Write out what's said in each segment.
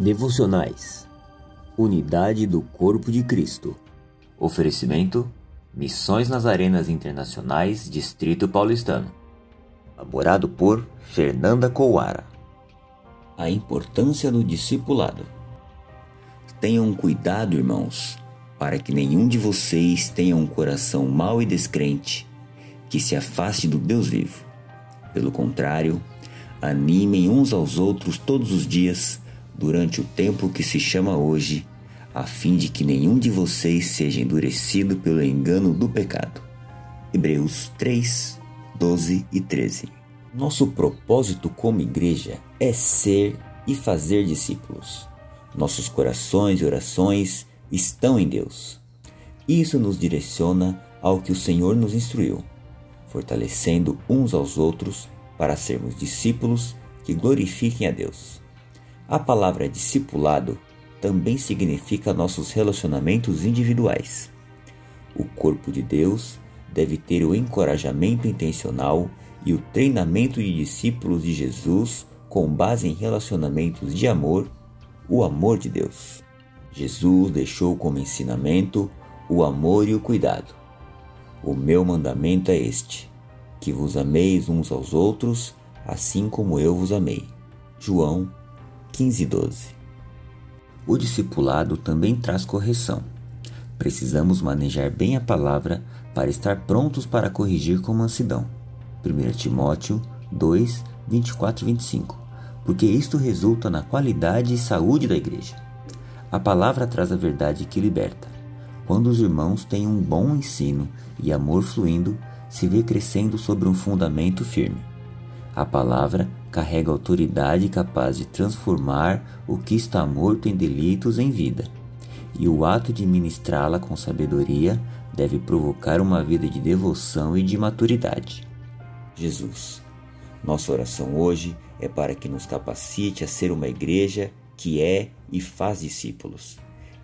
Devocionais. Unidade do Corpo de Cristo. Oferecimento Missões nas Arenas Internacionais Distrito Paulistano. Elaborado por Fernanda Couara. A importância do discipulado. Tenham cuidado, irmãos, para que nenhum de vocês tenha um coração mau e descrente que se afaste do Deus vivo. Pelo contrário, animem uns aos outros todos os dias durante o tempo que se chama hoje, a fim de que nenhum de vocês seja endurecido pelo engano do pecado. Hebreus 3, 12 e 13. Nosso propósito como igreja é ser e fazer discípulos. Nossos corações e orações estão em Deus. Isso nos direciona ao que o Senhor nos instruiu, fortalecendo uns aos outros para sermos discípulos que glorifiquem a Deus. A palavra discipulado também significa nossos relacionamentos individuais. O corpo de Deus deve ter o encorajamento intencional e o treinamento de discípulos de Jesus com base em relacionamentos de amor, o amor de Deus. Jesus deixou como ensinamento o amor e o cuidado. O meu mandamento é este: que vos ameis uns aos outros, assim como eu vos amei. João 15 12. O discipulado também traz correção. Precisamos manejar bem a palavra para estar prontos para corrigir com mansidão. 1 Timóteo 2, 24 e 25. Porque isto resulta na qualidade e saúde da igreja. A palavra traz a verdade que liberta. Quando os irmãos têm um bom ensino e amor fluindo, se vê crescendo sobre um fundamento firme. A palavra carrega autoridade capaz de transformar o que está morto em delitos em vida, e o ato de ministrá-la com sabedoria deve provocar uma vida de devoção e de maturidade. Jesus. Nossa oração hoje é para que nos capacite a ser uma igreja que é e faz discípulos.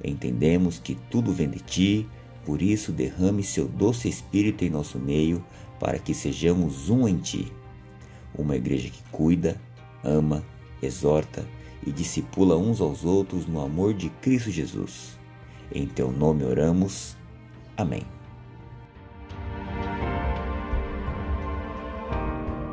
Entendemos que tudo vem de ti, por isso derrame seu doce espírito em nosso meio, para que sejamos um em ti uma igreja que cuida, ama, exorta e discipula uns aos outros no amor de Cristo Jesus. Em teu nome oramos. Amém.